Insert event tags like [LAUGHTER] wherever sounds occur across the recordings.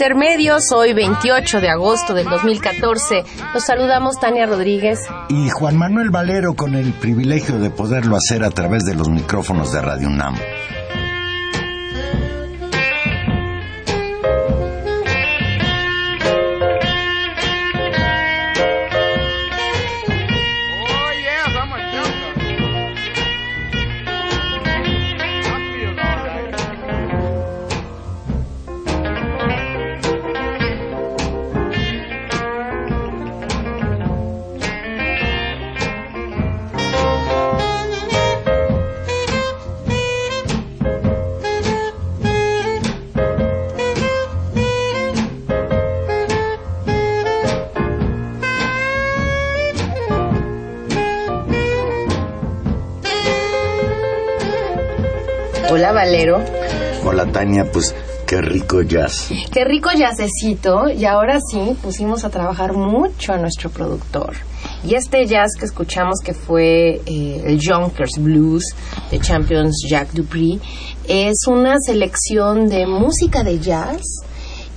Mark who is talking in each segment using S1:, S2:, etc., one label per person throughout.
S1: Intermedios, hoy 28 de agosto del 2014. Los saludamos Tania Rodríguez
S2: y Juan Manuel Valero con el privilegio de poderlo hacer a través de los micrófonos de Radio UNAM. Pues qué rico jazz.
S1: Qué rico jazzecito y ahora sí pusimos a trabajar mucho a nuestro productor. Y este jazz que escuchamos que fue eh, el Junkers Blues de Champions Jacques Dupri es una selección de música de jazz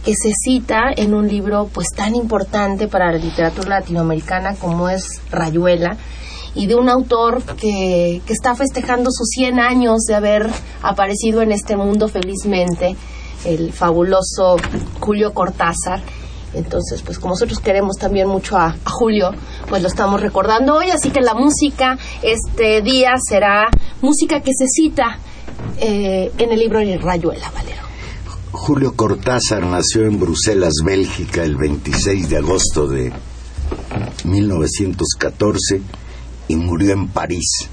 S1: que se cita en un libro pues tan importante para la literatura latinoamericana como es Rayuela y de un autor que, que está festejando sus 100 años de haber aparecido en este mundo felizmente, el fabuloso Julio Cortázar. Entonces, pues como nosotros queremos también mucho a, Julio, pues lo estamos recordando hoy, así que la música este día será música que se cita eh, en el libro de Rayuela, Valero.
S2: Julio Cortázar nació en Bruselas, Bélgica, el 26 de agosto de 1914 y murió en París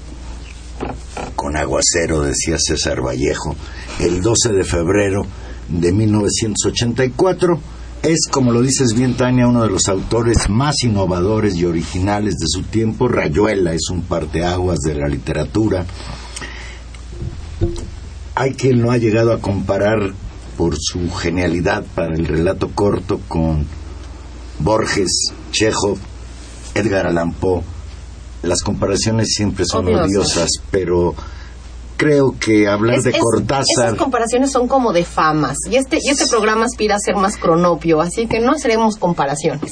S2: con aguacero, decía César Vallejo, el 12 de febrero de 1984. Es, como lo dices bien, Tania, uno de los autores más innovadores y originales de su tiempo. Rayuela es un parteaguas de la literatura. Hay quien lo ha llegado a comparar por su genialidad para el relato corto con Borges, Chekhov, Edgar Allan Poe las comparaciones siempre son odiosas, pero creo que hablar de Cortázar.
S1: Esas comparaciones son como de famas. Y este, y este programa aspira a ser más cronopio, así que no haremos comparaciones.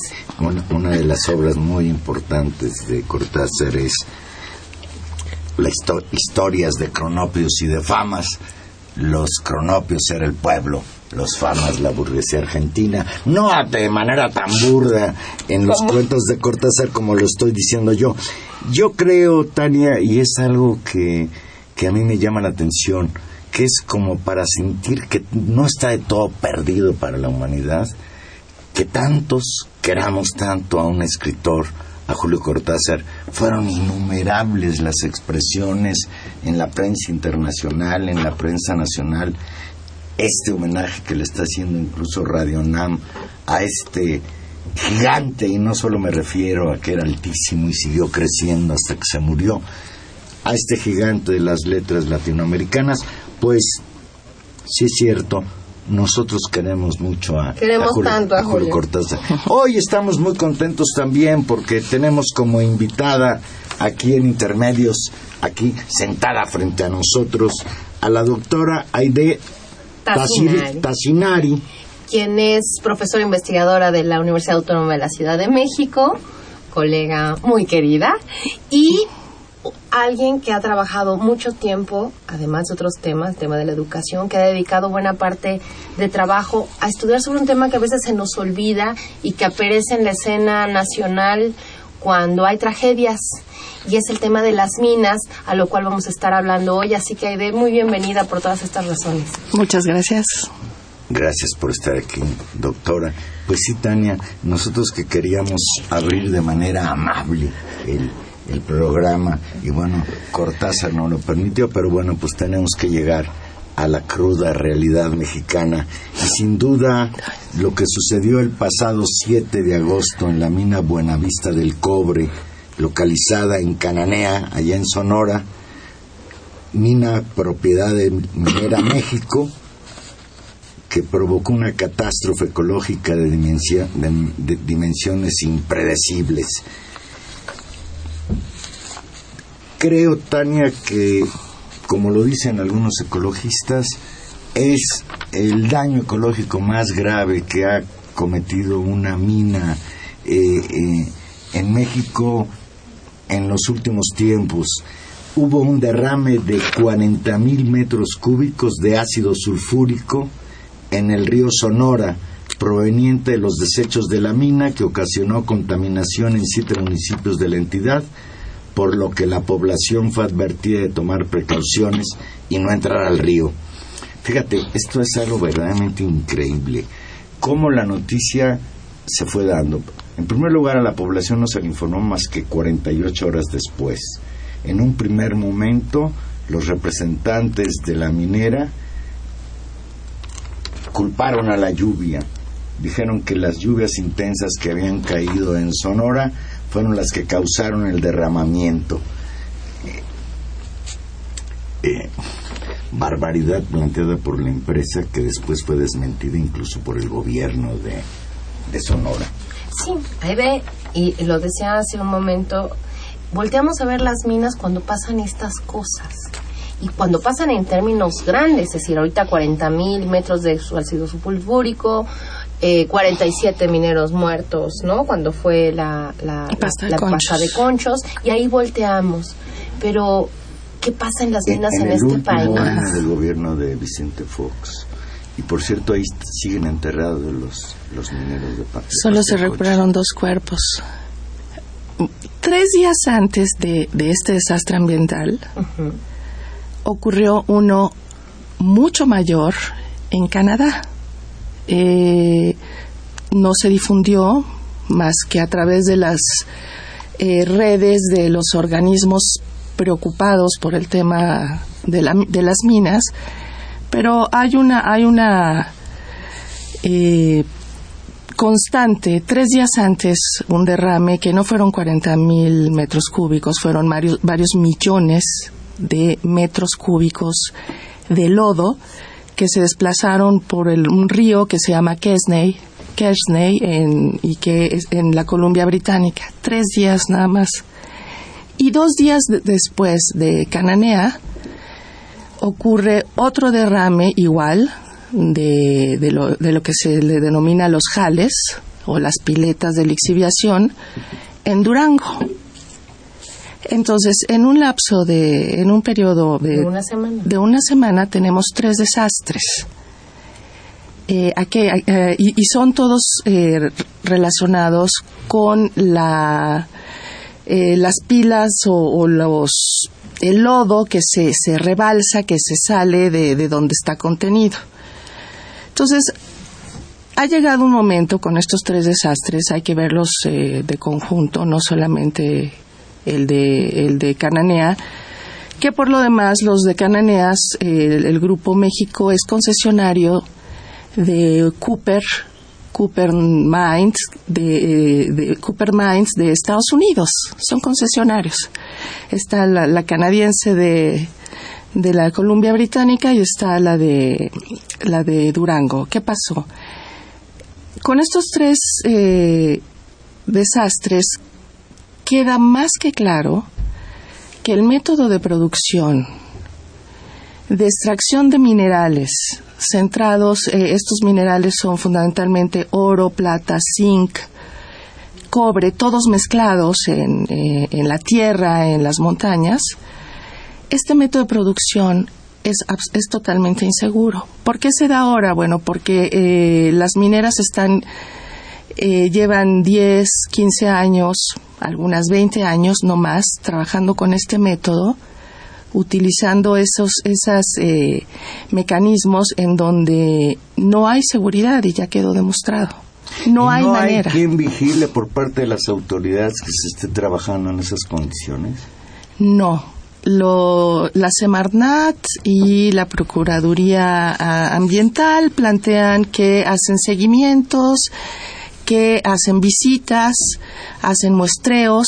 S2: Una, de las obras muy importantes de Cortázar es las historias de cronopios y de famas. Los cronopios era el pueblo, los famas la burguesía argentina, no de manera tan burda en los cuentos de Cortázar como lo estoy diciendo yo. Yo creo, Tania, y es algo que, que a mí me llama la atención, que es como para sentir que no está de todo perdido para la humanidad, que tantos queramos tanto a un escritor, a Julio Cortázar, fueron innumerables las expresiones en la prensa internacional, en la prensa nacional, este homenaje que le está haciendo incluso Radio Nam a este gigante, y no solo me refiero a que era altísimo y siguió creciendo hasta que se murió, a este gigante de las letras latinoamericanas, pues sí es cierto, nosotros queremos mucho a,
S1: queremos
S2: Julio,
S1: tanto a, Julio.
S2: Cortázar. Hoy estamos muy contentos también porque tenemos como invitada aquí en Intermedios, aquí sentada frente a nosotros, a la doctora Aide
S1: Tassinari.
S2: Tassinari
S1: quien es profesora investigadora de la Universidad Autónoma de la Ciudad de México, colega muy querida, y alguien que ha trabajado mucho tiempo, además de otros temas, el tema de la educación, que ha dedicado buena parte de trabajo a estudiar sobre un tema que a veces se nos olvida y que aparece en la escena nacional cuando hay tragedias y es el tema de las minas, a lo cual vamos a estar hablando hoy. Así que Aide, muy bienvenida por todas estas razones.
S3: Muchas gracias.
S2: Gracias por estar aquí, doctora. Pues sí, Tania, nosotros que queríamos abrir de manera amable el, el programa y bueno, Cortázar no lo permitió, pero bueno, pues tenemos que llegar a la cruda realidad mexicana y sin duda lo que sucedió el pasado 7 de agosto en la mina Buenavista del Cobre, localizada en Cananea, allá en Sonora, mina propiedad de Minera México, que provocó una catástrofe ecológica de, de dimensiones impredecibles. Creo, Tania, que, como lo dicen algunos ecologistas, es el daño ecológico más grave que ha cometido una mina eh, eh, en México en los últimos tiempos. Hubo un derrame de 40 mil metros cúbicos de ácido sulfúrico en el río Sonora, proveniente de los desechos de la mina que ocasionó contaminación en siete municipios de la entidad, por lo que la población fue advertida de tomar precauciones y no entrar al río. Fíjate, esto es algo verdaderamente increíble. Cómo la noticia se fue dando. En primer lugar, a la población no se le informó más que 48 horas después. En un primer momento, los representantes de la minera culparon a la lluvia. Dijeron que las lluvias intensas que habían caído en Sonora fueron las que causaron el derramamiento. Eh, eh, barbaridad planteada por la empresa que después fue desmentida incluso por el gobierno de, Sonora.
S1: Sí, ahí ve, y lo decía hace un momento, volteamos a ver las minas cuando pasan estas cosas. Y cuando pasan en términos grandes, es decir, ahorita 40 mil metros de ácido sulfúrico, eh, 47 mineros muertos, ¿no? Cuando fue la, la,
S3: pasta,
S1: la
S3: de
S1: pasta de conchos, y ahí volteamos. Pero, ¿qué pasa en las minas en,
S2: en,
S1: en
S2: el
S1: este
S2: último
S1: país?
S2: año del gobierno de Vicente Fox. Y por cierto, ahí siguen enterrados los, los mineros de pasta.
S3: Solo se recuperaron dos cuerpos. Tres días antes de, de este desastre ambiental,
S1: Uh -huh.
S3: ocurrió uno mucho mayor en Canadá. Eh, no se difundió más que a través de las eh, redes de los organismos preocupados por el tema de, la, de las minas, pero hay una hay una eh, constante. Tres días antes, un derrame que no fueron 40 mil metros cúbicos, fueron varios, varios millones de metros cúbicos de lodo que se desplazaron por el, un río que se llama Kesney, Kersney en, y que en la Columbia Británica. Tres días nada más. Y dos días de, después de Cananea ocurre otro derrame igual de, de, lo, de lo que se le denomina los jales o las piletas de lixiviación en Durango. Entonces, en un lapso de, en un periodo de,
S1: De una semana.
S3: de una semana tenemos tres desastres. Eh, aquí, eh, y, y son todos eh, relacionados con la, eh, las pilas o, o los, el lodo que se, se rebalsa, que se sale de, de donde está contenido. Entonces, ha llegado un momento con estos tres desastres, hay que verlos eh, de conjunto, no solamente el de, el de Cananea, que por lo demás los de Cananeas, eh, el, Grupo México es concesionario de Cooper, Cooper Mines, de, de, Cooper Mines de Estados Unidos, son concesionarios. Está la, canadiense de, de la Columbia Británica y está la de, la de Durango. ¿Qué pasó? Con estos tres eh, desastres queda más que claro que el método de producción de extracción de minerales centrados, eh, estos minerales son fundamentalmente oro, plata, zinc, cobre, todos mezclados en, eh, en la tierra, en las montañas, este método de producción es, es, totalmente inseguro. ¿Por qué se da ahora? Bueno, porque eh, las mineras están, llevan 10, 15 años, algunas 20 años no más, trabajando con este método utilizando esos esos eh, mecanismos en donde no hay seguridad y ya quedó demostrado. No hay manera.
S2: ¿Hay quien vigile por parte de las autoridades que se esté trabajando en esas condiciones?
S3: No. Lo, la Semarnat y la Procuraduría ah, Ambiental plantean que hacen seguimientos, que hacen visitas, hacen muestreos,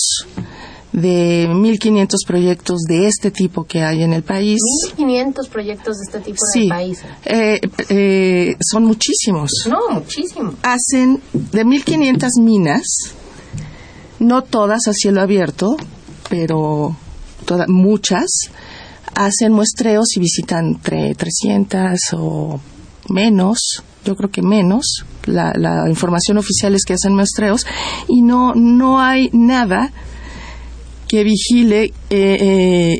S3: de 1.500 proyectos de este tipo que hay en el país.
S1: 1.500 proyectos de este tipo en el país.
S3: Eh, eh, son muchísimos.
S1: No, muchísimos.
S3: Hacen de 1.500 minas, no todas a cielo abierto, pero muchas, hacen muestreos y visitan entre 300 o menos, yo creo que menos. La, la información oficial es que hacen muestreos y no, no hay nada que vigile eh,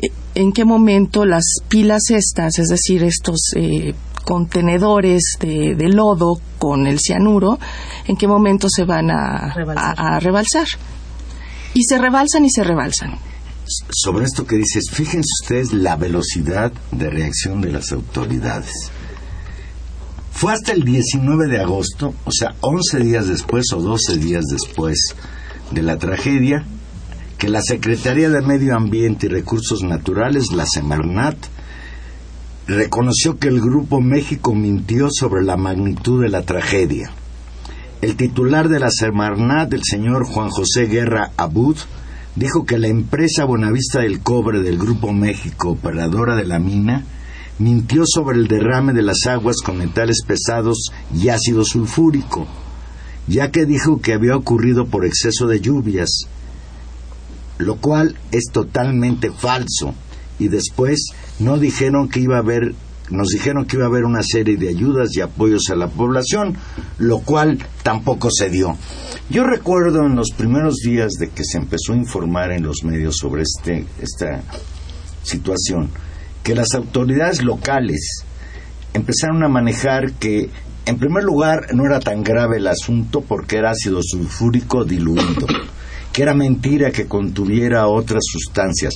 S3: eh, en qué momento las pilas estas, es decir, estos eh, contenedores de, lodo con el cianuro, en qué momento se van a rebalsar. Y se rebalsan y se rebalsan.
S2: Sobre esto que dices, fíjense ustedes la velocidad de reacción de las autoridades. Fue hasta el 19 de agosto, o sea, 11 días después o 12 días después de la tragedia, que la Secretaría de Medio Ambiente y Recursos Naturales, la Semarnat, reconoció que el Grupo México mintió sobre la magnitud de la tragedia. El titular de la Semarnat, el señor Juan José Guerra Abud, dijo que la empresa Buenavista del Cobre del Grupo México, operadora de la mina, mintió sobre el derrame de las aguas con metales pesados y ácido sulfúrico, ya que dijo que había ocurrido por exceso de lluvias lo cual es totalmente falso. Y después no dijeron que iba a haber, nos dijeron que iba a haber una serie de ayudas y apoyos a la población, lo cual tampoco se dio. Yo recuerdo en los primeros días de que se empezó a informar en los medios sobre este, esta situación, que las autoridades locales empezaron a manejar que en primer lugar no era tan grave el asunto porque era ácido sulfúrico diluido [COUGHS] que era mentira que contuviera otras sustancias.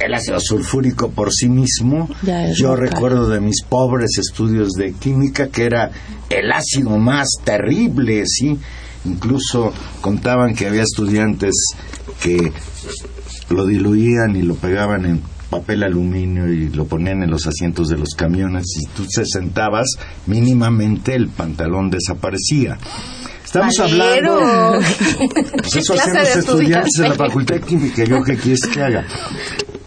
S2: El ácido sulfúrico por sí mismo, yo recuerdo de mis pobres estudios de química que era el ácido más terrible, ¿sí? Incluso contaban que había estudiantes que lo diluían y lo pegaban en papel aluminio y lo ponían en los asientos de los camiones y tú te sentabas mínimamente el pantalón desaparecía Estamos hablando. [LAUGHS] Pues eso hacen los estudiantes de la Facultad de Química. Yo qué quieres que haga.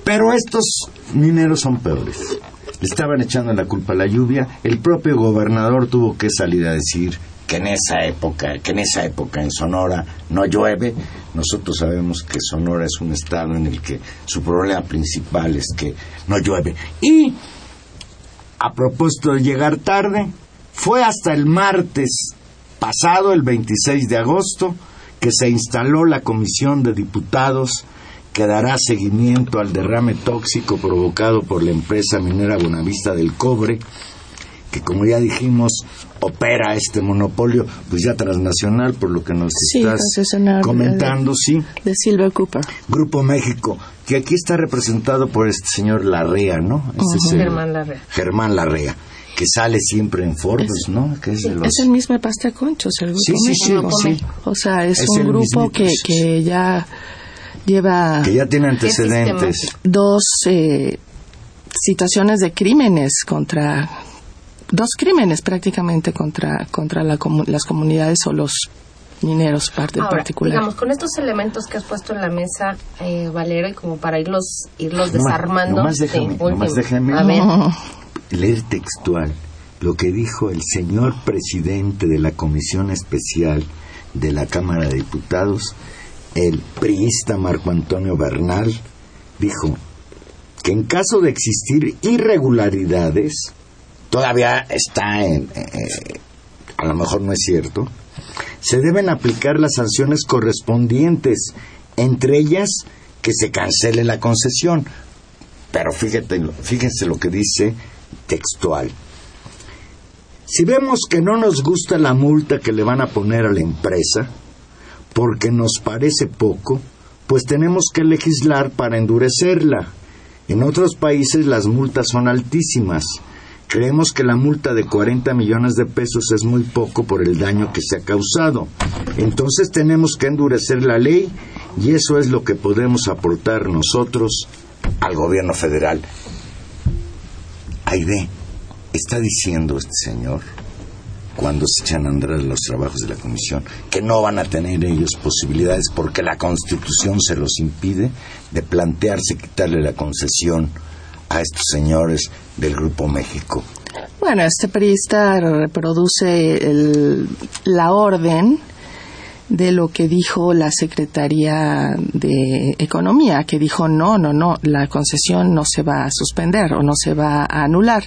S2: Pero estos mineros son peores. Le estaban echando la culpa a la lluvia. El propio gobernador tuvo que salir a decir que en esa época, que en esa época en Sonora no llueve. Nosotros sabemos que Sonora es un estado en el que su problema principal es que no llueve. Y a propósito de llegar tarde, fue hasta el martes pasado, el 26 de agosto, que se instaló la Comisión de Diputados que dará seguimiento al derrame tóxico provocado por la empresa minera Buenavista del Cobre, que como ya dijimos opera este monopolio pues ya transnacional por lo que nos estás comentando, sí.
S3: De Silver Cooper.
S2: Grupo México, que aquí está representado por este señor Larrea, ¿no?
S1: Este Germán Larrea.
S2: Germán Larrea que sale siempre en Forbes, ¿no?
S3: es, el mismo Pasta Conchos, el grupo
S2: sí, sí, sí,
S3: O sea, es, un grupo que, que ya lleva...
S2: Que ya tiene antecedentes.
S3: Dos eh, situaciones de crímenes contra... Dos crímenes prácticamente contra, contra las comunidades o los mineros parte en particular.
S1: Digamos, con estos elementos que has puesto en la mesa, eh, Valero, y como para irlos, irlos desarmando.
S2: Déjame, nomás déjame
S1: A ver. [LAUGHS]
S2: leer textual lo que dijo el señor presidente de la Comisión Especial de la Cámara de Diputados, el priista Marco Antonio Bernal, dijo que en caso de existir irregularidades, todavía está en... eh, a lo mejor no es cierto, se deben aplicar las sanciones correspondientes, entre ellas que se cancele la concesión. Pero fíjate, fíjense lo que dice textual. Si vemos que no nos gusta la multa que le van a poner a la empresa, porque nos parece poco, pues tenemos que legislar para endurecerla. En otros países las multas son altísimas. Creemos que la multa de 40 millones de pesos es muy poco por el daño que se ha causado. Entonces tenemos que endurecer la ley y eso es lo que podemos aportar nosotros al gobierno federal. Aide, está diciendo este señor, cuando se echan a andar los trabajos de la comisión, que no van a tener ellos posibilidades porque la constitución se los impide de plantearse quitarle la concesión a estos señores del Grupo México.
S3: Bueno, este periodista reproduce el- la orden de lo que dijo la Secretaría de Economía, que dijo no, no, no, la concesión no se va a suspender o no se va a anular.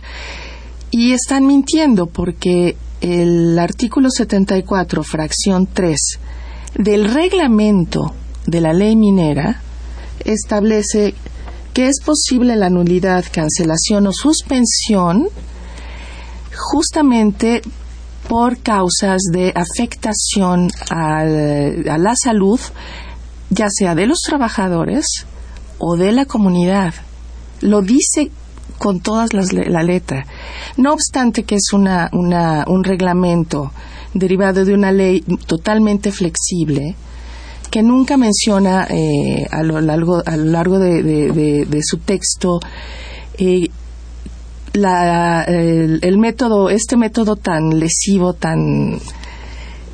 S3: Y están mintiendo porque el artículo 74, fracción 3 del reglamento de la ley minera establece que es posible la nulidad, cancelación o suspensión justamente por causas de afectación a la salud, ya sea de los trabajadores o de la comunidad. Lo dice con todas las la letra. No obstante que es una, una- un reglamento derivado de una ley totalmente flexible, que nunca menciona eh, a, lo largo, a lo largo de, de- su texto eh, la, el, el método, este método tan lesivo, tan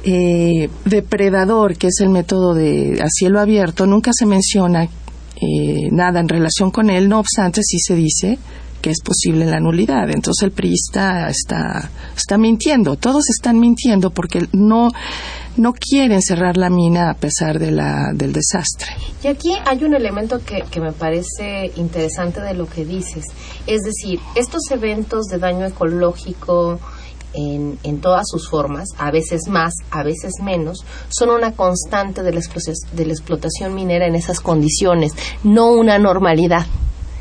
S3: eh, depredador, que es el método de a cielo abierto, nunca se menciona eh, nada en relación con él, no obstante sí se dice que es posible la nulidad. Entonces el priista está, está mintiendo, todos están mintiendo porque no, no quieren cerrar la mina a pesar de la, del desastre.
S1: Y aquí hay un elemento que, que me parece interesante de lo que dices. Es decir, estos eventos de daño ecológico en, en todas sus formas, a veces más, a veces menos, son una constante de la, de la explotación minera en esas condiciones, no una normalidad.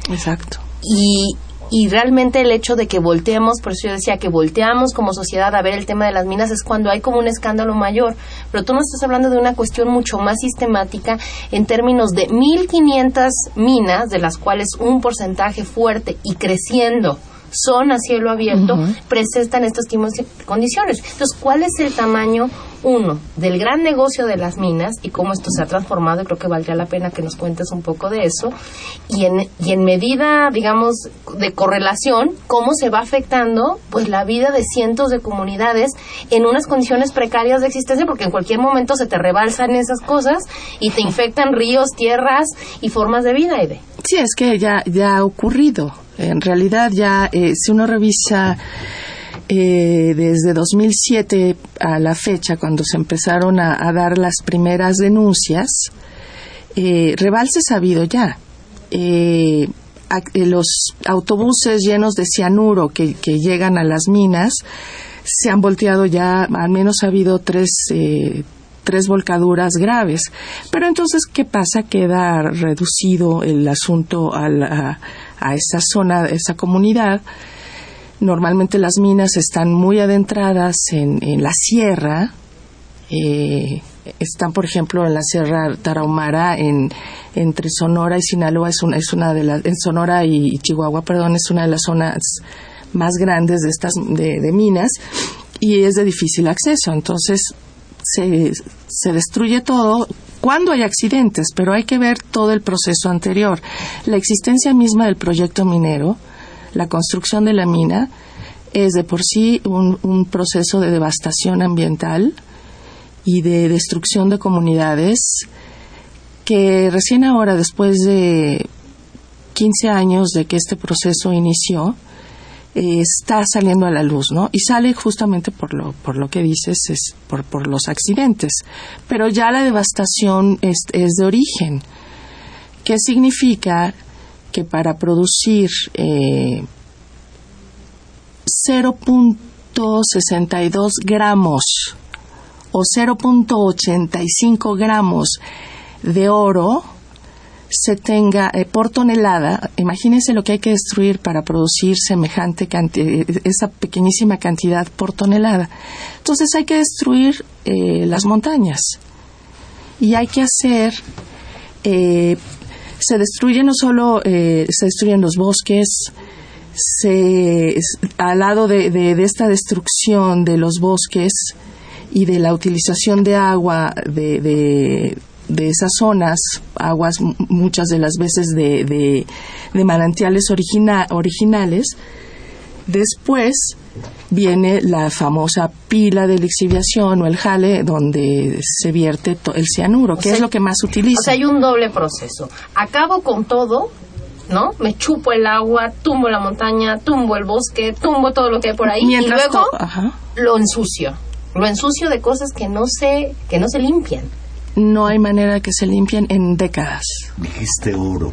S3: Exacto.
S1: Y, y realmente el hecho de que volteemos, por eso yo decía que volteamos como sociedad a ver el tema de las minas es cuando hay como un escándalo mayor. Pero tú no estás hablando de una cuestión mucho más sistemática en términos de 1.500 minas, de las cuales un porcentaje fuerte y creciendo son a cielo abierto, presentan estas condiciones. Entonces, ¿cuál es el tamaño, uno, del gran negocio de las minas y cómo esto se ha transformado? Y creo que valdría la pena que nos cuentes un poco de eso. Y en, y en medida, digamos, de correlación, cómo se va afectando pues la vida de cientos de comunidades en unas condiciones precarias de existencia, porque en cualquier momento se te rebalsan esas cosas y te infectan ríos, tierras y formas de vida, Ede.
S3: Sí, es que ya, ya ha ocurrido. En realidad ya, eh, si uno revisa eh, desde 2007 a la fecha, cuando se empezaron a, dar las primeras denuncias, eh, rebalses ha habido ya. Eh, los autobuses llenos de cianuro que, llegan a las minas se han volteado ya, al menos ha habido tres, tres volcaduras graves. Pero entonces, ¿qué pasa? Queda reducido el asunto a, la- a esa zona, a esa comunidad. Normalmente las minas están muy adentradas en, en la sierra. eh, están, por ejemplo, en la Sierra Tarahumara, en, entre Sonora y Sinaloa, es una, es una de las, en Sonora y, Chihuahua, perdón, es una de las zonas más grandes de estas de, de minas y es de difícil acceso. Entonces se, se destruye todo cuando hay accidentes, pero hay que ver todo el proceso anterior. La existencia misma del proyecto minero, la construcción de la mina, es de por sí un, un proceso de devastación ambiental y de destrucción de comunidades que recién ahora, después de 15 años de que este proceso inició, eh, está saliendo a la luz, ¿no? Y sale justamente por lo, por lo que dices, es por, por los accidentes. Pero ya la devastación es, es de origen. ¿Qué significa? Que para producir eh, 0.62 gramos o 0.85 gramos de oro se tenga eh, por tonelada, imagínense lo que hay que destruir para producir semejante cantidad, esa pequeñísima cantidad por tonelada. Entonces hay que destruir eh, las montañas y hay que hacer, eh, se destruyen no solo, se destruyen los bosques, se, al lado de, de esta destrucción de los bosques, y de la utilización de agua de, de, de esas zonas, aguas muchas de las veces de, de, manantiales originales, después viene la famosa pila de lixiviación o el jale donde se vierte el cianuro, que es lo que más utiliza.
S1: O sea, hay un doble proceso. Acabo con todo, ¿no? Me chupo el agua, tumbo la montaña, tumbo el bosque, tumbo todo lo que hay por ahí y luego lo ensucio. Lo ensucio de cosas que no se que no se limpian
S3: no hay manera que se limpien en décadas.
S2: Dijiste oro.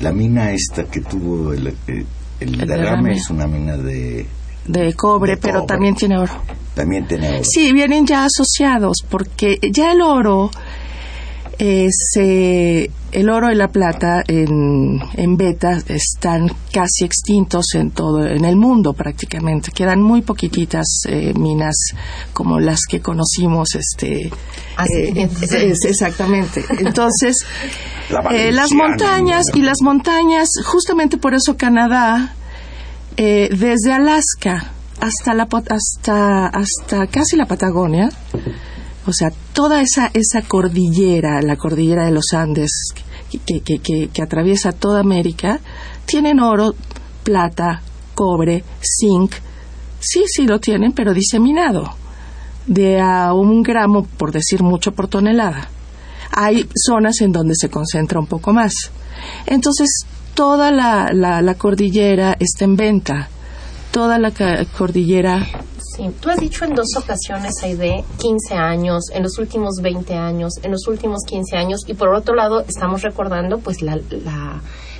S2: La mina esta que tuvo el, eh, el, derrame, es una mina de...
S3: De cobre, pero también tiene oro.
S2: También tiene oro.
S3: Sí, vienen ya asociados, porque ya el oro eh, el oro y la plata en, en beta están casi extintos en todo en el mundo prácticamente. Quedan muy poquititas eh, minas como las que conocimos este
S1: ah, eh,
S3: exactamente. [LAUGHS] Entonces las montañas y las montañas justamente por eso Canadá desde Alaska hasta la hasta hasta casi la Patagonia o sea, toda esa, esa cordillera, la cordillera de los Andes, que, que, que, atraviesa toda América, tienen oro, plata, cobre, zinc. Sí, sí lo tienen, pero diseminado. De a un gramo, por decir mucho, por tonelada. Hay zonas en donde se concentra un poco más. Entonces, toda la, la cordillera está en venta. Toda la cordillera
S1: Sí, tú has dicho en dos ocasiones, Aide, 15 años, en los últimos 20 años, en los últimos 15 años, y por otro lado estamos recordando pues la,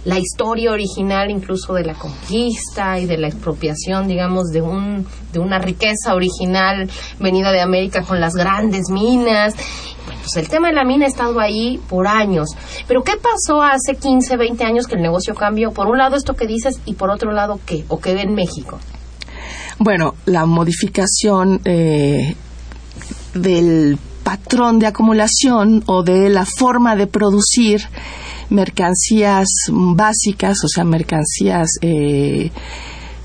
S1: la, historia original incluso de la conquista y de la expropiación, digamos, de, un, de una riqueza original venida de América con las grandes minas. Pues el tema de la mina ha estado ahí por años. Pero ¿qué pasó hace 15, 20 años que el negocio cambió? Por un lado esto que dices y por otro lado qué, o qué en México.
S3: Bueno, la modificación eh, del patrón de acumulación o de la forma de producir mercancías básicas, o sea, mercancías eh,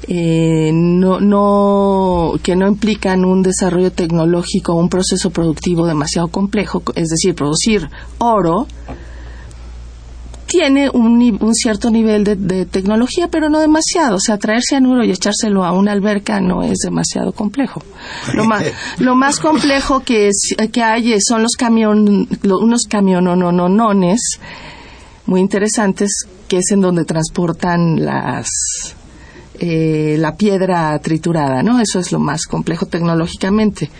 S3: eh, no, no, que no implican un desarrollo tecnológico o un proceso productivo demasiado complejo, es decir, producir oro, tiene un, un cierto nivel de, tecnología, pero no demasiado. O sea, traer cianuro y echárselo a una alberca no es demasiado complejo. Lo más, [LAUGHS] lo más complejo que, es, que hay son los camión, unos camionononones muy interesantes, que es en donde transportan las, eh, la piedra triturada, ¿no? Eso es lo más complejo tecnológicamente.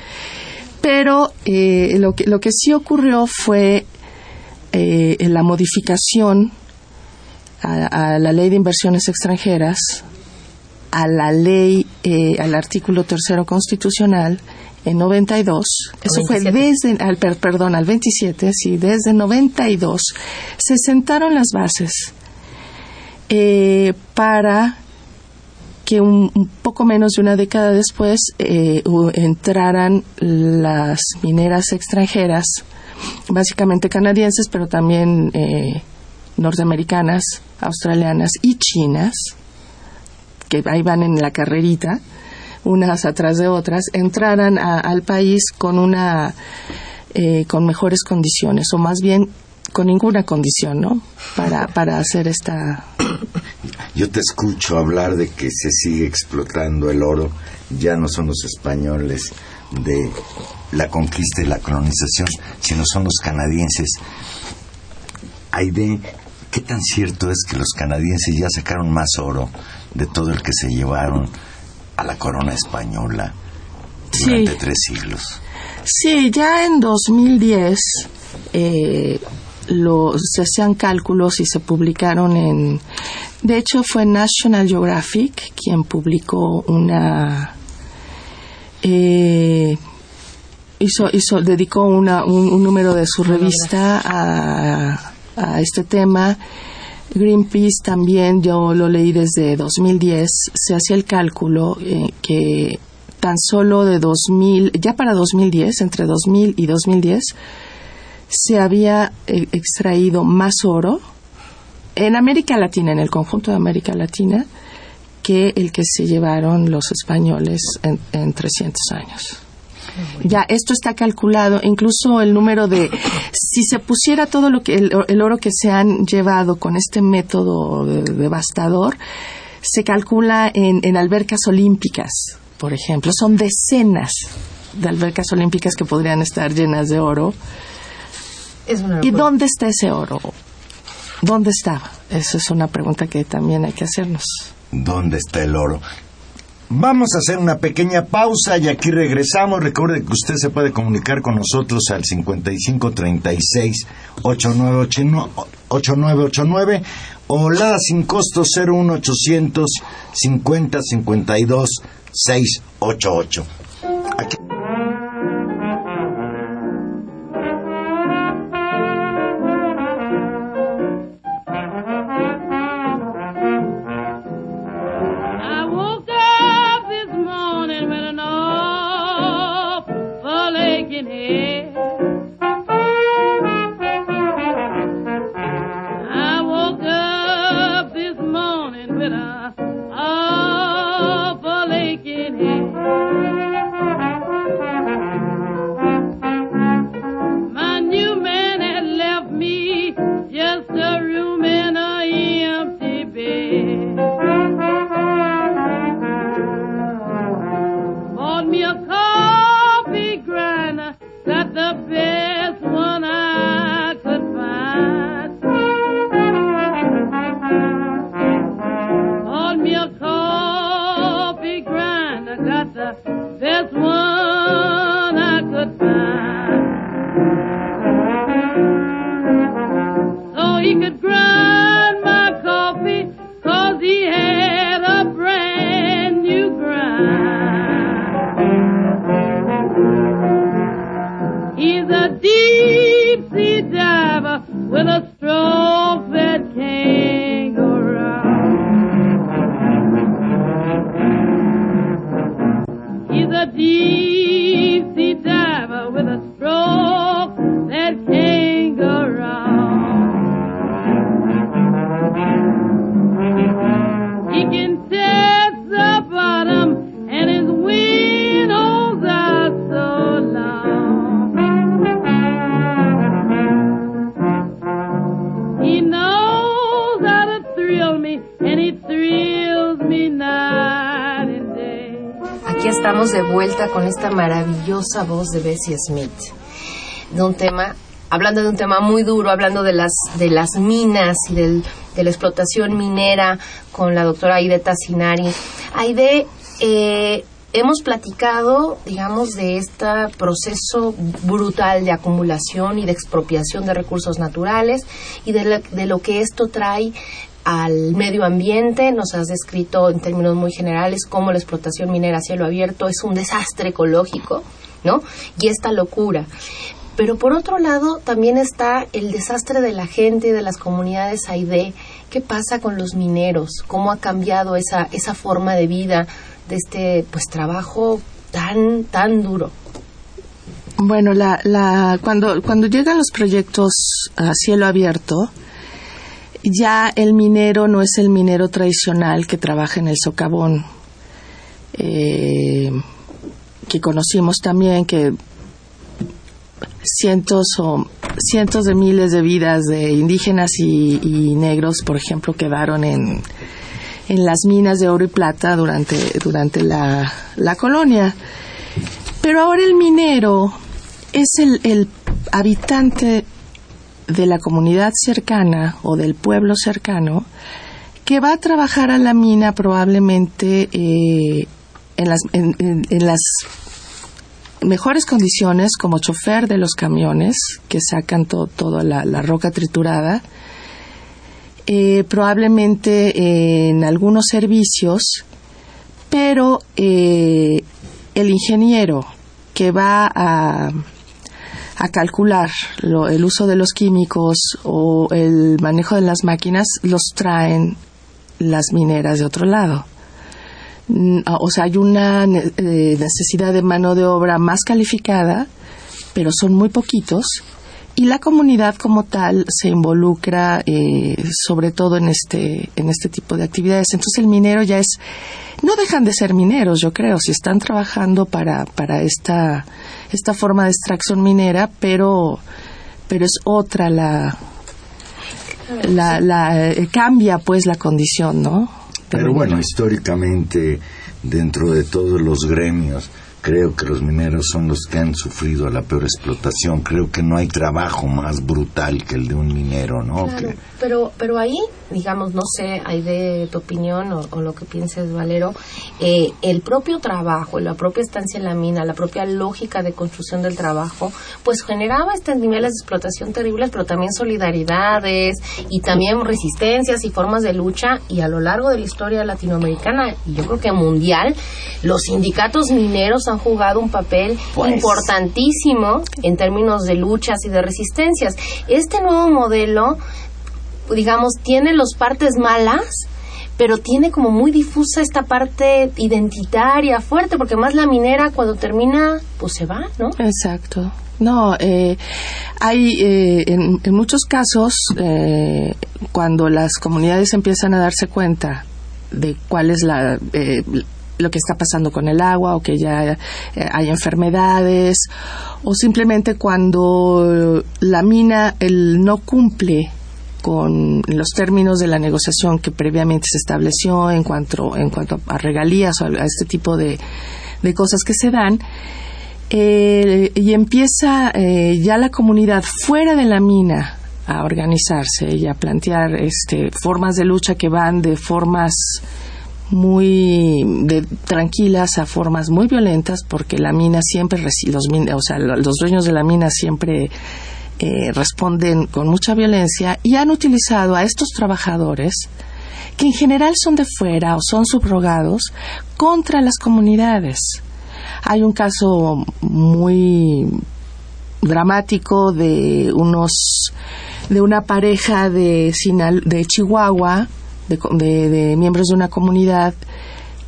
S3: Pero eh, lo, que, lo que sí ocurrió fue eh, en la modificación a, la ley de inversiones extranjeras, a la ley, eh, al artículo tercero constitucional en 92, eso fue desde, al, perdón, al 27, sí, desde 92, se sentaron las bases eh, para que un, poco menos de una década después entraran las mineras extranjeras básicamente canadienses, pero también eh, norteamericanas, australianas y chinas, que ahí van en la carrerita, unas atrás de otras, entraran al país con una eh, con mejores condiciones, o más bien con ninguna condición, ¿no? Para, para hacer esta.
S2: Yo te escucho hablar de que se sigue explotando el oro, ya no son los españoles de la conquista y la colonización, sino son los canadienses. Aide, ¿qué tan cierto es que los canadienses ya sacaron más oro de todo el que se llevaron a la corona española durante tres siglos?
S3: Sí, ya en 2010 eh, se hacían cálculos y se publicaron en... De hecho, fue National Geographic quien publicó una... Eh, hizo, hizo, dedicó una, un, número de su revista a, a este tema. Greenpeace también, yo lo leí desde 2010, se hacía el cálculo eh, que tan solo de 2000, ya para 2010, entre 2000 y 2010, se había eh, extraído más oro en América Latina, en el conjunto de América Latina, que el que se llevaron los españoles en, 300 años. Ya esto está calculado, incluso el número de, si se pusiera todo lo que el, oro que se han llevado con este método devastador, se calcula en, en albercas olímpicas, por ejemplo, son decenas de albercas olímpicas que podrían estar llenas de oro ¿Y dónde está ese oro? ¿Dónde estaba? Esa es una pregunta que también hay que hacernos.
S2: ¿Dónde está el oro? Vamos a hacer una pequeña pausa y aquí regresamos. Recuerde que usted se puede comunicar con nosotros al 5536 8989 o la sin costo 01800 50 52 688. Aquí.
S1: Con maravillosa voz de Bessie Smith, de un tema, hablando de un tema muy duro, hablando de las, de las minas y del, de la explotación minera con la doctora Aide Tassinari. Aide, eh, hemos platicado, digamos, de este proceso brutal de acumulación y de expropiación de recursos naturales y de, de lo que esto trae al medio ambiente, nos has descrito en términos muy generales cómo la explotación minera a cielo abierto es un desastre ecológico, ¿no? Y esta locura. Pero por otro lado también está el desastre de la gente y de las comunidades AID. ¿Qué pasa con los mineros? ¿Cómo ha cambiado esa, esa forma de vida de este pues trabajo tan, tan duro?
S3: Bueno, la, la, cuando, cuando llegan los proyectos a cielo abierto, ya el minero no es el minero tradicional que trabaja en el socavón, eh, que conocimos también que cientos o cientos de miles de vidas de indígenas y, negros, por ejemplo, quedaron en, en las minas de oro y plata durante, durante la, la colonia. Pero ahora el minero es el, el habitante de la comunidad cercana o del pueblo cercano que va a trabajar a la mina probablemente eh, en, las, mejores condiciones como chofer de los camiones que sacan toda la, roca triturada, eh, probablemente en algunos servicios, pero eh, el ingeniero que va a a calcular el uso de los químicos o el manejo de las máquinas los traen las mineras de otro lado. Mm, o sea, hay una eh, necesidad de mano de obra más calificada, pero son muy poquitos y la comunidad como tal se involucra eh, sobre todo en este en este tipo de actividades entonces el minero ya es no dejan de ser mineros yo creo si están trabajando para para esta esta forma de extracción minera pero pero es otra la la, la eh, cambia pues la condición no
S2: pero bueno históricamente dentro de todos los gremios creo que los mineros son los que han sufrido la peor explotación. Creo que no hay trabajo más brutal que el de un minero, ¿no?
S1: Pero, pero ahí, digamos, no sé, hay de tu opinión o, lo que pienses, Valero, eh, el propio trabajo, la propia estancia en la mina, la propia lógica de construcción del trabajo, pues generaba estos niveles de explotación terribles, pero también solidaridades y también resistencias y formas de lucha. Y a lo largo de la historia latinoamericana, y yo creo que mundial, los sindicatos mineros han jugado un papel pues. importantísimo en términos de luchas y de resistencias. Este nuevo modelo, digamos, tiene las partes malas, pero tiene como muy difusa esta parte identitaria fuerte, porque más la minera cuando termina, pues se va, ¿no?
S3: Exacto. No, eh, hay eh, en, muchos casos eh, cuando las comunidades empiezan a darse cuenta de cuál es la lo que está pasando con el agua o que ya eh, hay enfermedades o simplemente cuando la mina el, no cumple con los términos de la negociación que previamente se estableció en cuanto en cuanto a regalías o a este tipo de, de cosas que se dan eh, y empieza eh, ya la comunidad fuera de la mina a organizarse y a plantear este formas de lucha que van de formas muy de, tranquilas a formas muy violentas porque la mina siempre los, o sea, los dueños de la mina siempre eh, responden con mucha violencia y han utilizado a estos trabajadores que en general son de fuera o son subrogados contra las comunidades. Hay un caso muy dramático de unos de una pareja de, Chihuahua de, miembros de una comunidad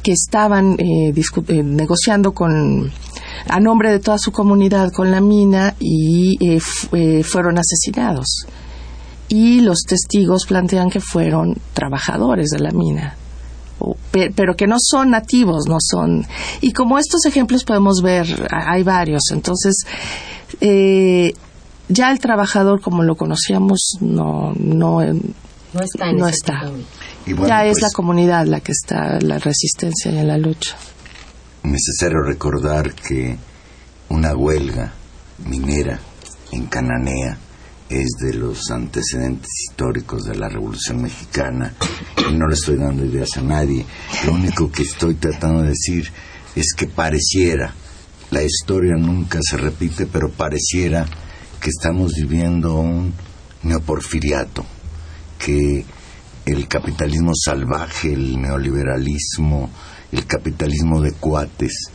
S3: que estaban eh, eh, negociando con a nombre de toda su comunidad con la mina y eh, fueron asesinados. Y los testigos plantean que fueron trabajadores de la mina, pero que no son nativos, no son. Y como estos ejemplos podemos ver, hay varios. Entonces, ya el trabajador como lo conocíamos no no
S1: no está. En
S3: no está ya es la pues, comunidad la que está la resistencia y la lucha.
S2: Necesario recordar que una huelga minera en Cananea es de los antecedentes históricos de la Revolución Mexicana y no le estoy dando ideas a nadie. Lo único que estoy tratando de decir es que pareciera, la historia nunca se repite, pero pareciera que estamos viviendo un neoporfiriato, que el capitalismo salvaje, el neoliberalismo, el capitalismo de cuates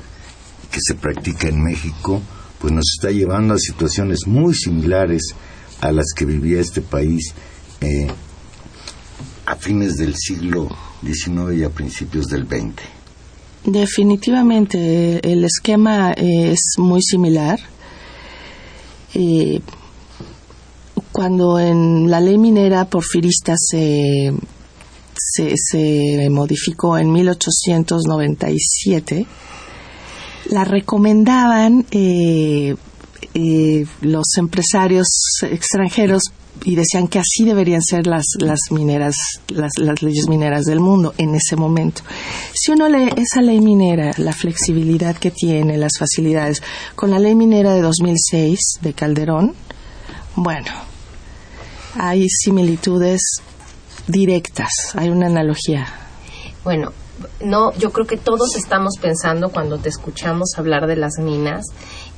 S2: que se practica en México, pues nos está llevando a situaciones muy similares a las que vivía este país eh, a fines del siglo XIX y a principios del XX.
S3: Definitivamente, el esquema es muy similar. Eh, cuando en la ley minera porfirista se, se, modificó en 1897, la recomendaban eh, eh, los empresarios extranjeros y decían que así deberían ser las, las mineras, las, las leyes mineras del mundo en ese momento. Si uno lee esa ley minera, la flexibilidad que tiene, las facilidades, con la ley minera de 2006 de Calderón, bueno, hay similitudes directas, hay una analogía.
S1: Bueno, no, yo creo que todos estamos pensando cuando te escuchamos hablar de las minas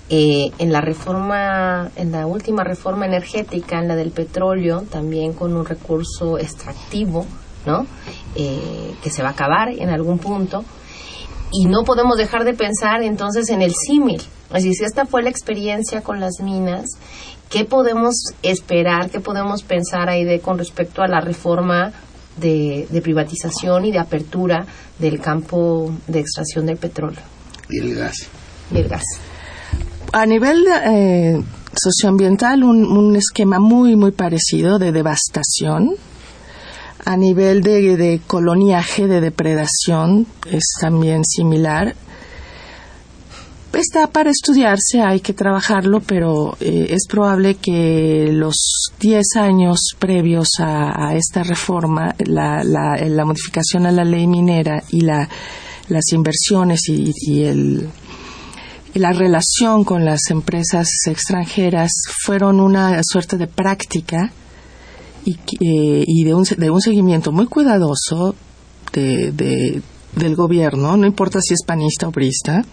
S1: eh, en la reforma, en la última reforma energética, en la del petróleo, también con un recurso extractivo, ¿no? Eh, que se va a acabar en algún punto. Y no podemos dejar de pensar entonces en el símil. Así si esta fue la experiencia con las minas, ¿qué podemos esperar, qué podemos pensar ahí de con respecto a la reforma de, de privatización y de apertura del campo de extracción del petróleo?
S2: Y el gas.
S1: Y el gas
S3: a nivel eh, socioambiental, un, esquema muy, muy parecido de devastación. A nivel de, coloniaje, de depredación, es también similar. Está para estudiarse, hay que trabajarlo, pero eh, es probable que los 10 años previos a, esta reforma, la, la, modificación a la ley minera y la, las inversiones y la relación con las empresas extranjeras fueron una suerte de práctica y, eh, de, un, de, seguimiento muy cuidadoso de, del gobierno, no importa si es panista o brista,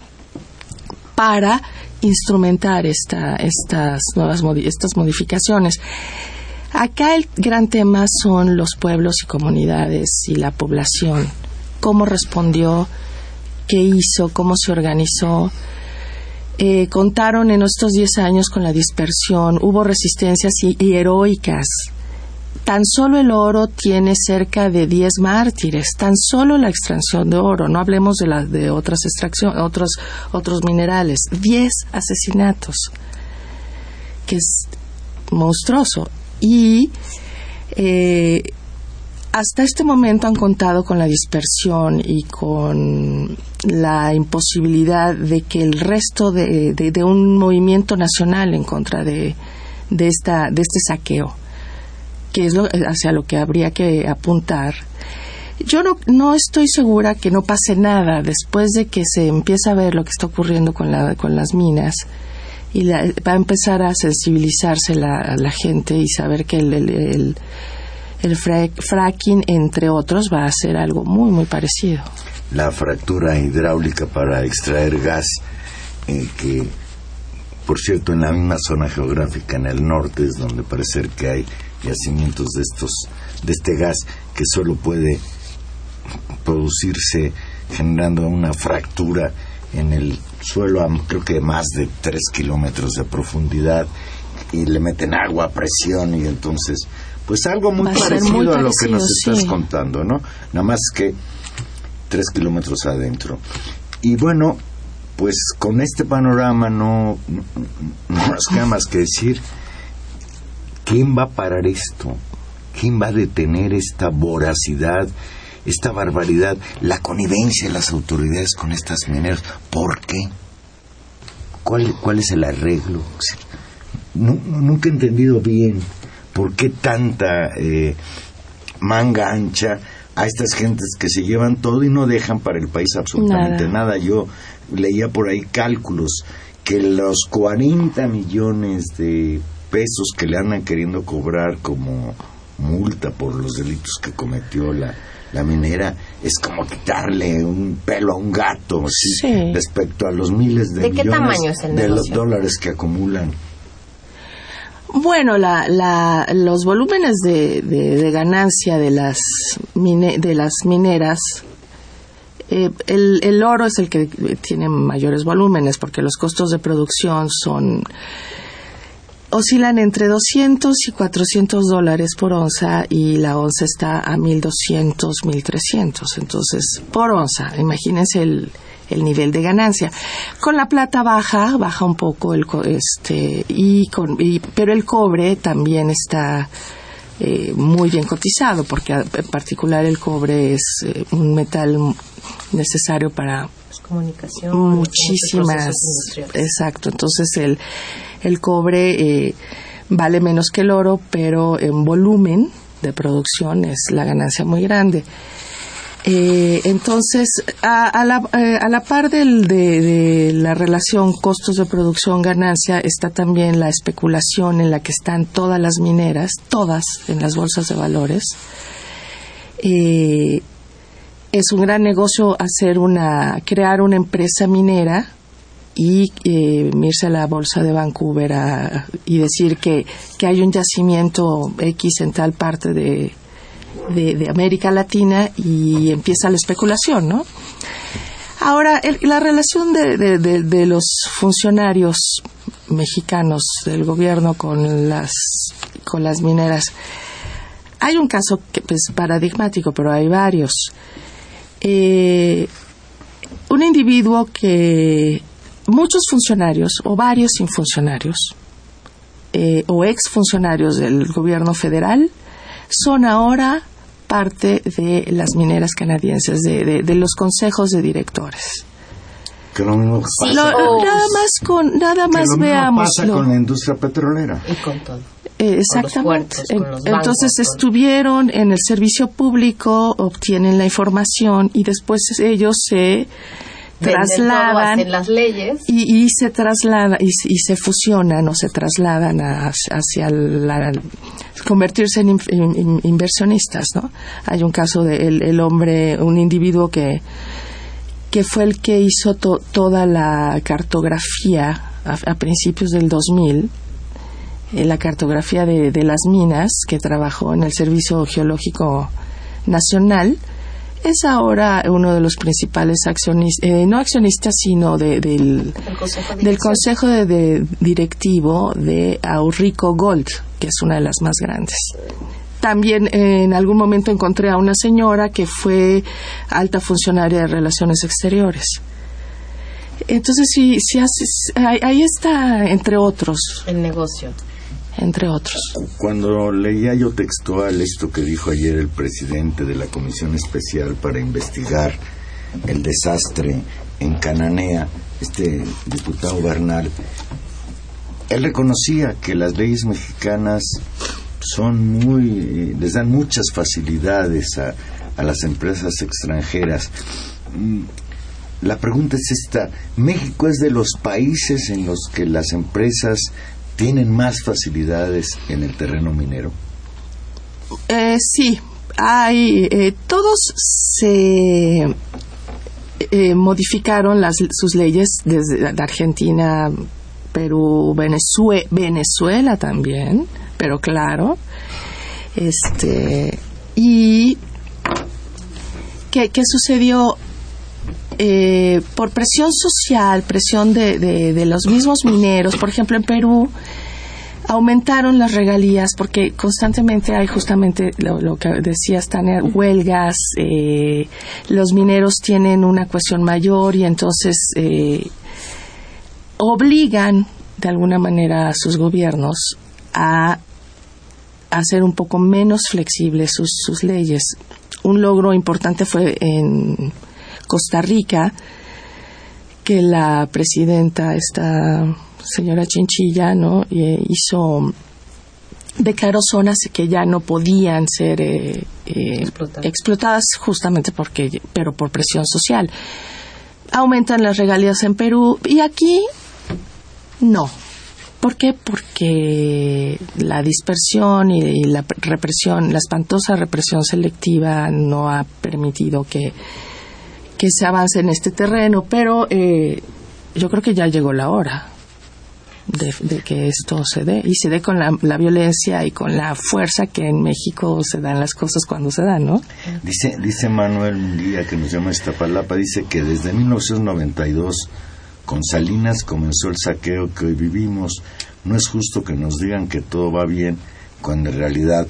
S3: para instrumentar esta, estas nuevas estas modificaciones. Acá el gran tema son los pueblos y comunidades y la población, cómo respondió, qué hizo, cómo se organizó, eh, contaron en estos 10 años con la dispersión, hubo resistencias y, heroicas. Tan solo el oro tiene cerca de 10 mártires, tan solo la extracción de oro, no hablemos de, las de otras extracciones, otros, otros minerales, 10 asesinatos, que es monstruoso. Y eh, hasta este momento han contado con la dispersión y con la imposibilidad de que el resto de, un movimiento nacional en contra de, esta, de este saqueo, que es hacia lo que habría que apuntar, yo no, no estoy segura que no pase nada después de que se empiece a ver lo que está ocurriendo con, la, con las minas y va a empezar a sensibilizarse la, la gente y saber que el el fracking, entre otros, va a ser algo muy, muy parecido.
S2: La fractura hidráulica para extraer gas, eh, que, por cierto, en la misma zona geográfica, en el norte, es donde parece que hay yacimientos de, estos, de este gas que solo puede producirse generando una fractura en el suelo a creo que más de tres kilómetros de profundidad y le meten agua a presión y entonces pues algo muy parecido a, lo que nos estás contando, ¿no? Nada más que tres kilómetros adentro. Y bueno, pues con este panorama no, no, nos queda más que decir, ¿quién va a parar esto? ¿Quién va a detener esta voracidad, esta barbaridad, la connivencia de las autoridades con estas mineras? ¿Por qué? ¿Cuál, cuál es el arreglo? nunca he entendido bien ¿Por qué tanta eh, manga ancha a estas gentes que se llevan todo y no dejan para el país absolutamente nada? Yo leía por ahí cálculos que los 40 millones de pesos que le andan queriendo cobrar como multa por los delitos que cometió la, la minera es como quitarle un pelo a un gato respecto a los miles de, millones de los dólares que acumulan.
S3: Bueno, la, los volúmenes de, ganancia de las, de las mineras, eh, el, oro es el que tiene mayores volúmenes porque los costos de producción son oscilan entre 200 y 400 dólares por onza y la onza está a 1200, 1300. Entonces, por onza, imagínense el, el nivel de ganancia. Con la plata baja, baja un poco el este y, con, pero el cobre también está eh, muy bien cotizado porque en particular el cobre es eh, un metal necesario para
S1: comunicación
S3: muchísimas exacto entonces el el cobre eh, vale menos que el oro, pero en volumen de producción es la ganancia muy grande. Eh, entonces, a, la, eh, a, la, par del, de, la relación costos de producción-ganancia está también la especulación en la que están todas las mineras, todas en las bolsas de valores. Eh, es un gran negocio hacer una, crear una empresa minera y eh, irse a la bolsa de Vancouver y decir que, que hay un yacimiento X en tal parte de, de, América Latina y empieza la especulación, ¿no? Ahora, la relación de, de, los funcionarios mexicanos del gobierno con las, con las mineras, hay un caso que es pues, paradigmático, pero hay varios. Eh, un individuo que muchos funcionarios o varios infuncionarios eh, o exfuncionarios del gobierno federal son ahora parte de las mineras canadienses, de, de, los consejos de directores.
S2: Que lo mismo
S3: nada más con nada más
S2: que lo
S3: veamos
S2: pasa con la industria petrolera.
S1: Y con todo.
S3: Eh, exactamente. entonces estuvieron en el servicio público obtienen la información y después ellos se trasladan
S1: las leyes.
S3: y, se traslada y, se fusionan o se trasladan hacia la, convertirse en, inversionistas no hay un caso de el, hombre un individuo que que fue el que hizo toda la cartografía a, principios del 2000 eh, la cartografía de, de las minas que trabajó en el Servicio Geológico Nacional es ahora uno de los principales accionistas, eh, no accionistas, sino del, del Consejo de, Directivo de Aurico Gold, que es una de las más grandes. También en algún momento encontré a una señora que fue alta funcionaria de Relaciones Exteriores. Entonces, sí, sí ahí está, entre otros.
S1: El negocio
S3: entre otros.
S2: Cuando leía yo textual esto que dijo ayer el presidente de la Comisión Especial para investigar el desastre en Cananea, este diputado Bernal, él reconocía que las leyes mexicanas son muy, les dan muchas facilidades a, a las empresas extranjeras. Mm, la pregunta es esta, ¿México es de los países en los que las empresas tienen más facilidades en el terreno minero?
S3: Eh, sí, hay, eh, todos se eh, modificaron las, sus leyes desde Argentina, Perú, Venezuela, Venezuela también, pero claro, este y ¿qué, qué sucedió? Eh, por presión social, presión de, los mismos mineros, por ejemplo en Perú, aumentaron las regalías porque constantemente hay justamente lo, que decías, Tania, huelgas, eh, los mineros tienen una cuestión mayor y entonces eh, obligan de alguna manera a sus gobiernos a hacer un poco menos flexibles sus leyes. Un logro importante fue en Costa Rica, que la presidenta, esta señora Chinchilla, ¿no? Eh, hizo declaró zonas que ya no podían ser eh, eh, explotadas. justamente porque pero por presión social aumentan las regalías en Perú y aquí no ¿por qué? porque la dispersión y la represión la espantosa represión selectiva no ha permitido que que se avance en este terreno, pero eh, yo creo que ya llegó la hora de, que esto se dé y se dé con la, violencia y con la fuerza que en México se dan las cosas cuando se dan, ¿no?
S2: Dice, dice Manuel un día que nos llama esta palapa, dice que desde 1992 con Salinas comenzó el saqueo que hoy vivimos. No es justo que nos digan que todo va bien cuando en realidad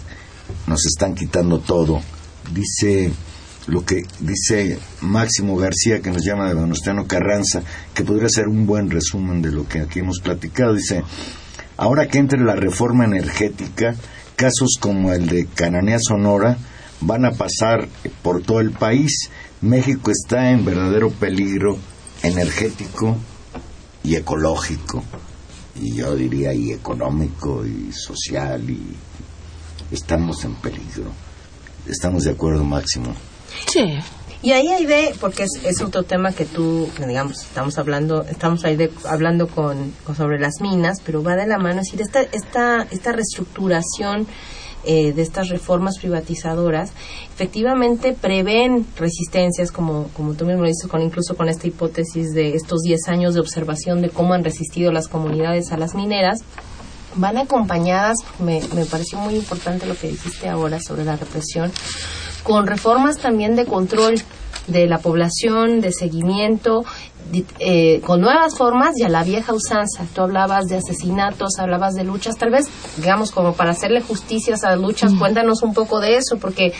S2: nos están quitando todo. Dice lo que dice Máximo García, que nos llama de Venustiano Carranza, que podría ser un buen resumen de lo que aquí hemos platicado. Dice, ahora que entre la reforma energética, casos como el de Cananea Sonora van a pasar por todo el país. México está en verdadero peligro energético y ecológico. y yo diría y económico y social y estamos en peligro. ¿Estamos de acuerdo, Máximo?
S3: Sí.
S1: Y ahí hay de, porque es, otro tema que tú, digamos, estamos hablando, estamos ahí de, hablando con, sobre las minas, pero va de la mano, es decir, esta, esta, esta reestructuración eh, de estas reformas privatizadoras efectivamente prevén resistencias, como, como tú mismo dices, con, incluso con esta hipótesis de estos 10 años de observación de cómo han resistido las comunidades a las mineras, van acompañadas, me, me pareció muy importante lo que dijiste ahora sobre la represión, con reformas también de control de la población, de seguimiento, eh, con nuevas formas y a la vieja usanza. Tú hablabas de asesinatos, hablabas de luchas, tal vez, digamos, como para hacerle justicia a esas luchas, cuéntanos un poco de eso, porque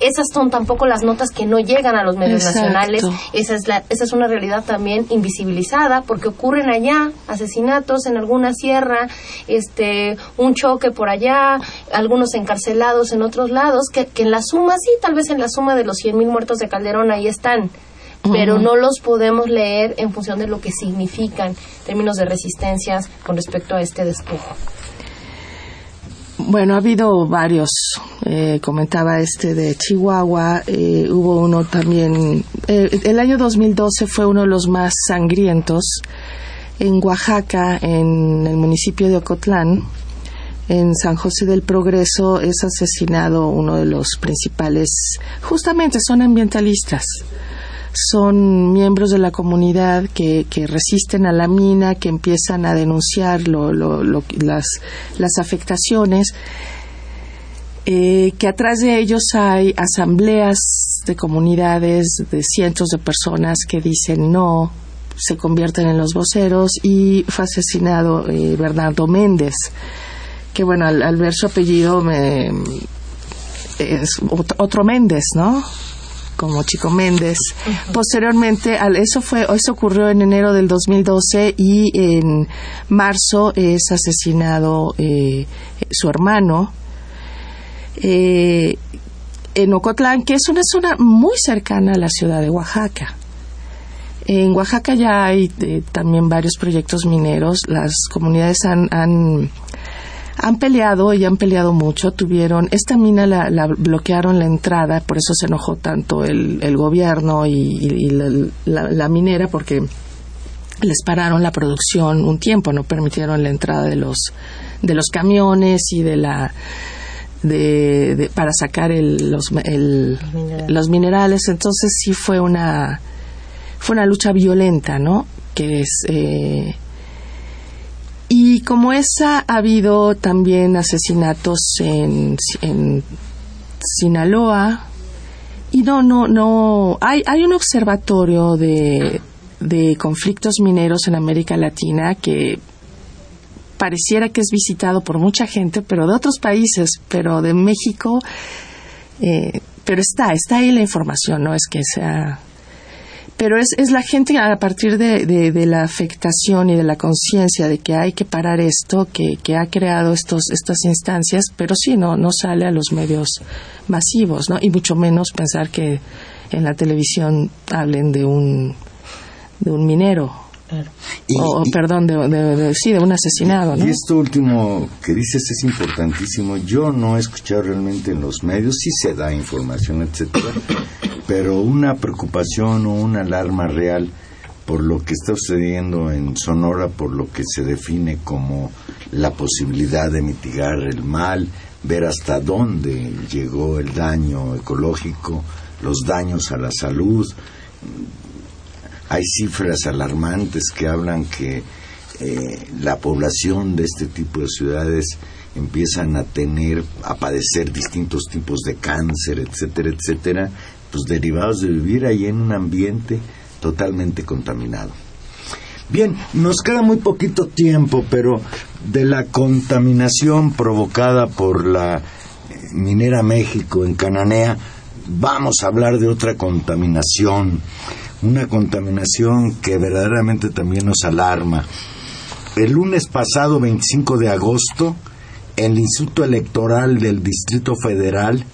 S1: esas son tampoco las notas que no llegan a los medios nacionales. Esa es, la, esa es una realidad también invisibilizada, porque ocurren allá asesinatos en alguna sierra, este, un choque por allá, algunos encarcelados en otros lados, que, que en la suma, sí, tal vez en la suma de los 100.000 muertos de Calderón ahí están pero no los podemos leer en función de lo que significan en términos de resistencias con respecto a este despojo.
S3: Bueno, ha habido varios. Eh, comentaba este de Chihuahua. Eh, hubo uno también. Eh, el año 2012 fue uno de los más sangrientos. En Oaxaca, en el municipio de Ocotlán, en San José del Progreso, es asesinado uno de los principales. Justamente son ambientalistas son miembros de la comunidad que, que resisten a la mina, que empiezan a denunciar lo, lo, las, las afectaciones. Eh, que atrás de ellos hay asambleas de comunidades de cientos de personas que dicen no, se convierten en los voceros y fue asesinado eh, Bernardo Méndez, que bueno, al, ver su apellido me, es otro Méndez, ¿no? Como Chico Méndez. Posteriormente, eso fue, eso ocurrió en enero del 2012 y en marzo es asesinado eh, su hermano eh, en Ocotlán, que es una zona muy cercana a la ciudad de Oaxaca. En Oaxaca ya hay eh, también varios proyectos mineros. Las comunidades han han peleado y han peleado mucho. Tuvieron, esta mina la, bloquearon la entrada, por eso se enojó tanto el, el gobierno y, la, minera, porque les pararon la producción un tiempo, no permitieron la entrada de los, de los camiones y de la, de, para sacar el, los, el, los, minerales. Entonces sí fue una, fue una lucha violenta, ¿no? Que es, eh, y como esa, ha habido también asesinatos en, en Sinaloa. Y no, no, no. Hay, hay un observatorio de, de conflictos mineros en América Latina que pareciera que es visitado por mucha gente, pero de otros países, pero de México, eh, pero está, está ahí la información, no es que sea pero es, es la gente a partir de, de, la afectación y de la conciencia de que hay que parar esto, que, que, ha creado estos, estas instancias, pero sí, no, no sale a los medios masivos, ¿no? Y mucho menos pensar que en la televisión hablen de un, de un minero. o, perdón, de, sí, de un asesinado. ¿no?
S2: Y esto último que dices es importantísimo. Yo no he escuchado realmente en los medios, sí se da información, etcétera, pero una preocupación o una alarma real por lo que está sucediendo en Sonora, por lo que se define como la posibilidad de mitigar el mal, ver hasta dónde llegó el daño ecológico, los daños a la salud. Hay cifras alarmantes que hablan que eh, la población de este tipo de ciudades empiezan a tener, a padecer distintos tipos de cáncer, etcétera, etcétera, pues derivados de vivir ahí en un ambiente totalmente contaminado. Bien, nos queda muy poquito tiempo, pero de la contaminación provocada por la eh, minera México en Cananea, vamos a hablar de otra contaminación, una contaminación que verdaderamente también nos alarma. El lunes pasado, 25 de agosto, el Instituto Electoral del Distrito Federal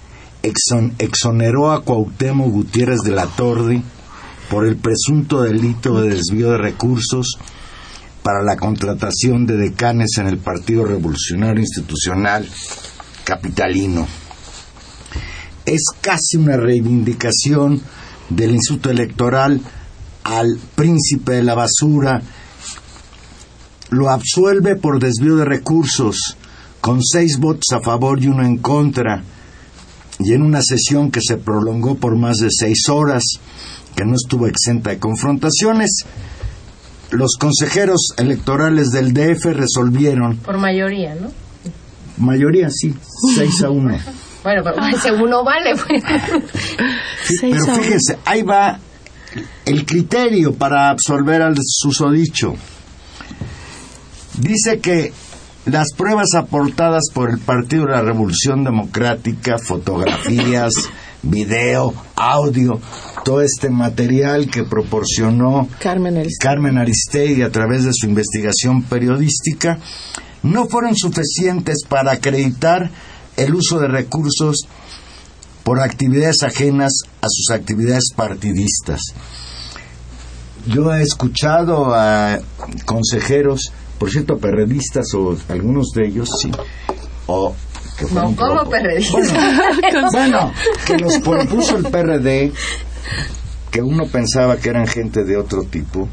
S2: exoneró a Cuauhtémoc Gutiérrez de la Torre por el presunto delito de desvío de recursos para la contratación de decanes en el Partido Revolucionario Institucional Capitalino. Es casi una reivindicación del Instituto Electoral al príncipe de la basura, lo absuelve por desvío de recursos, con seis votos a favor y uno en contra, y en una sesión que se prolongó por más de seis horas, que no estuvo exenta de confrontaciones, los consejeros electorales del DF resolvieron.
S1: Por mayoría, ¿no?
S2: Mayoría, sí, seis a uno. [LAUGHS]
S1: Bueno, pero ese uno vale. Pues.
S2: pero fíjense, ahí va el criterio para absolver al susodicho. Dice que las pruebas aportadas por el Partido de la Revolución Democrática, fotografías, [LAUGHS] video, audio, todo este material que proporcionó
S3: Carmen Aristegui.
S2: Carmen Aristegui a través de su investigación periodística, no fueron suficientes para acreditar el uso de recursos por actividades ajenas a sus actividades partidistas. Yo he escuchado a consejeros por cierto, perredistas o algunos de ellos sí. O
S1: que no, como perredistas.
S2: Bueno, [LAUGHS] que nos propuso el PRD, que uno pensaba que eran gente de otro tipo,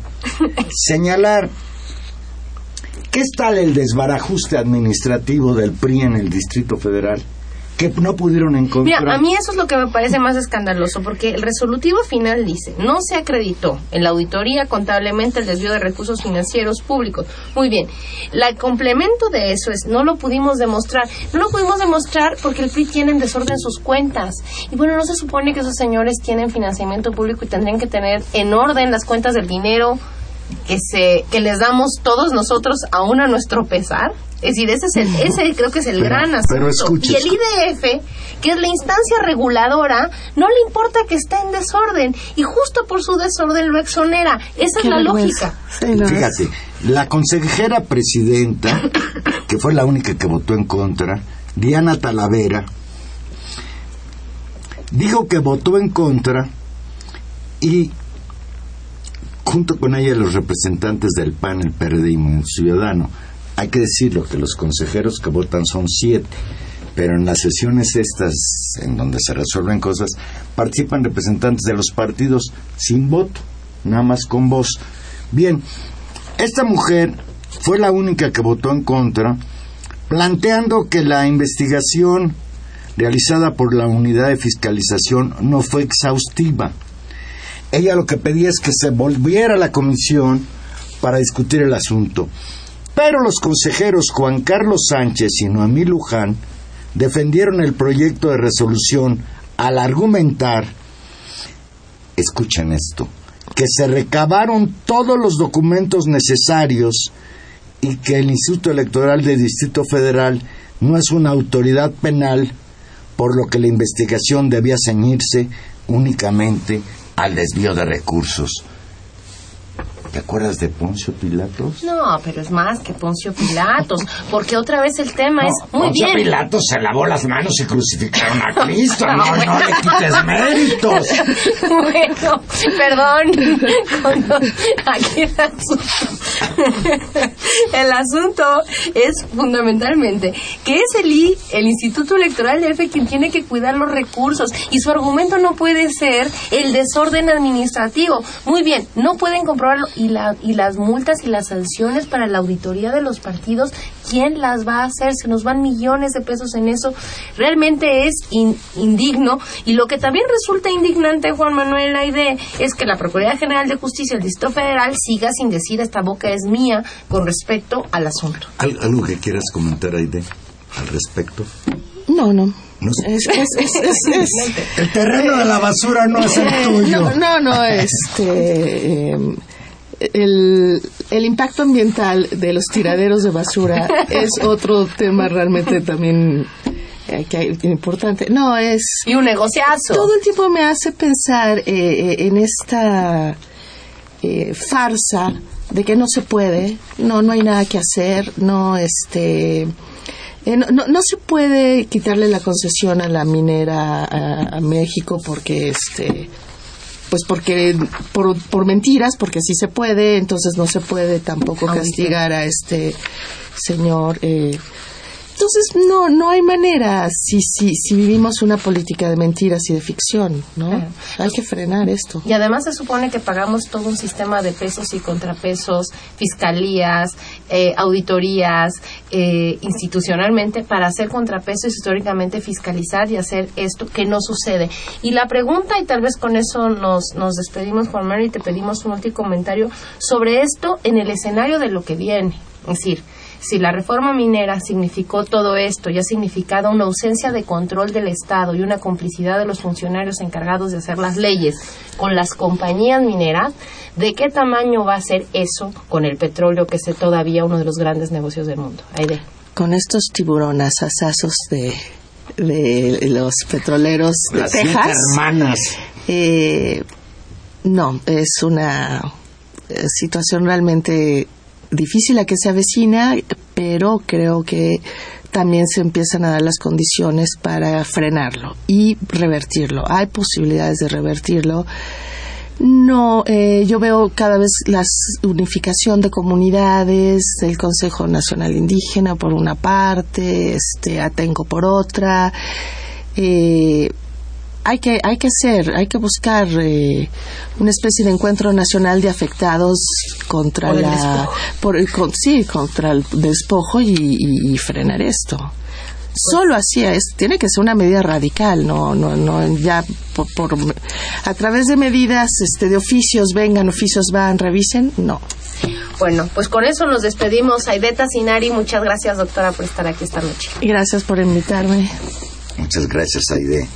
S2: señalar ¿Qué es tal el desbarajuste administrativo del PRI en el Distrito Federal? Que no pudieron encontrar.
S1: Mira, a mí eso es lo que me parece más escandaloso, porque el resolutivo final dice, no se acreditó en la auditoría contablemente el desvío de recursos financieros públicos. Muy bien, el complemento de eso es, no lo pudimos demostrar. No lo pudimos demostrar porque el PRI tiene en desorden sus cuentas. Y bueno, no se supone que esos señores tienen financiamiento público y tendrían que tener en orden las cuentas del dinero que se que les damos todos nosotros aún a nuestro pesar es decir ese es el ese creo que es el gran asunto. y el IDF que es la instancia reguladora no le importa que esté en desorden. Y justo por su desorden lo exonera. Esa es la lógica.
S2: Fíjate la consejera presidenta [COUGHS] que fue la única que votó en contra Diana Talavera dijo que votó en contra y junto con ella los representantes del PAN, el PRD y Ciudadano. Hay que decirlo que los consejeros que votan son siete, pero en las sesiones estas, en donde se resuelven cosas, participan representantes de los partidos sin voto, nada más con voz. Bien, esta mujer fue la única que votó en contra, planteando que la investigación realizada por la unidad de fiscalización no fue exhaustiva ella lo que pedía es que se volviera a la comisión para discutir el asunto. Pero los consejeros Juan Carlos Sánchez y Noamí Luján defendieron el proyecto de resolución al argumentar, escuchen esto, que se recabaron todos los documentos necesarios y que el Instituto Electoral del Distrito Federal no es una autoridad penal, por lo que la investigación debía ceñirse únicamente al desvío de recursos. ¿Te acuerdas de Poncio Pilatos?
S1: No, pero es más que Poncio Pilatos, porque otra vez el tema es muy
S2: Poncio Pilatos se lavó las manos y crucificaron a Cristo. [LAUGHS] No, no le quites méritos.
S1: Bueno, perdón. Aquí el asunto, el asunto es fundamentalmente que es el I, el Instituto Electoral de EFE quien tiene que cuidar los recursos y su argumento no puede ser el desorden administrativo. Muy bien, no pueden comprobarlo y, la, y las multas y las sanciones para la auditoría de los partidos, ¿quién las va a hacer? Se nos van millones de pesos en eso. Realmente es indigno. Y lo que también resulta indignante, Juan Manuel Aide, es que la Procuraduría General de Justicia del Distrito Federal siga sin decir esta boca es mía con respecto al asunto.
S2: ¿Algo que quieras comentar, Aide, al respecto?
S3: No, no. [LAUGHS]
S2: el terreno de la basura no es el tuyo.
S3: No, no, no, este. Em, el, el, impacto ambiental de los tiraderos de basura [LAUGHS] es otro tema realmente también eh, que importante. No, es...
S1: Y un negociazo.
S3: Todo el tiempo me hace pensar eh, eh, en esta farsa de que no se puede, no, no hay nada que hacer, no, este... No, no, se puede quitarle la concesión a la minera a, a México porque este pues porque por, por mentiras, porque sí se puede, entonces no se puede tampoco castigar a este señor. Eh, entonces, no, no hay manera si, si, si vivimos una política de mentiras y de ficción, ¿no? Hay que frenar esto.
S1: Y además se supone que pagamos todo un sistema de pesos y contrapesos, fiscalías, eh, auditorías, eh, institucionalmente, para hacer contrapesos históricamente fiscalizar y hacer esto que no sucede. Y la pregunta, y tal vez con eso nos, nos despedimos, Juan Manuel, y te pedimos un último comentario sobre esto en el escenario de lo que viene. Es decir, si la reforma minera significó todo esto y ha significado una ausencia de control del Estado y una complicidad de los funcionarios encargados de hacer las leyes con las compañías mineras, ¿de qué tamaño va a ser eso con el petróleo, que es todavía uno de los grandes negocios del mundo? Aide.
S3: Con estos tiburones asazos de, de los petroleros de
S2: Las
S3: Texas.
S2: hermanas.
S3: Eh, no, es una eh, situación realmente difícil a que se avecina, pero creo que también se empiezan a dar las condiciones para frenarlo y revertirlo. Hay posibilidades de revertirlo. No, eh, yo veo cada vez la unificación de comunidades, el Consejo Nacional Indígena por una parte, este Atenco por otra. Eh, hay que hay que hacer, hay que buscar eh, una especie de encuentro nacional de afectados contra
S1: Por
S3: la
S1: despojo.
S3: por el- con- sí contra el despojo y, y- y frenar esto. Solo así es, tiene que ser una medida radical, no, no, no, ya por, por- a través de medidas, este, de oficios, vengan, oficios van, revisen, no.
S1: Bueno, pues con eso nos despedimos. Aideta Sinari, muchas gracias, doctora, por estar aquí esta noche.
S3: Gracias por invitarme.
S2: Muchas gracias, Aide.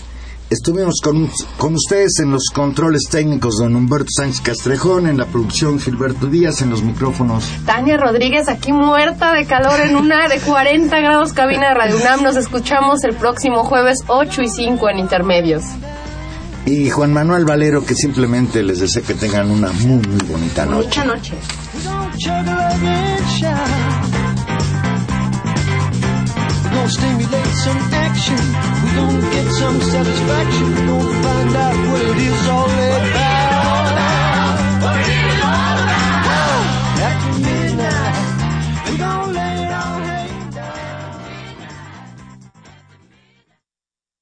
S2: Estuvimos con, con ustedes en los controles técnicos, don Humberto Sánchez Castrejón, en la producción Gilberto Díaz, en los micrófonos.
S1: Tania Rodríguez aquí muerta de calor en una de 40 grados cabina de Radio UNAM. Nos escuchamos el próximo jueves 8 y 5 en Intermedios.
S2: Y Juan Manuel Valero, que simplemente les deseo que tengan una muy, muy bonita noche.
S1: Mucha noche.
S4: Stimulate some action. We're gonna get some satisfaction. We're gonna find out what it is all about.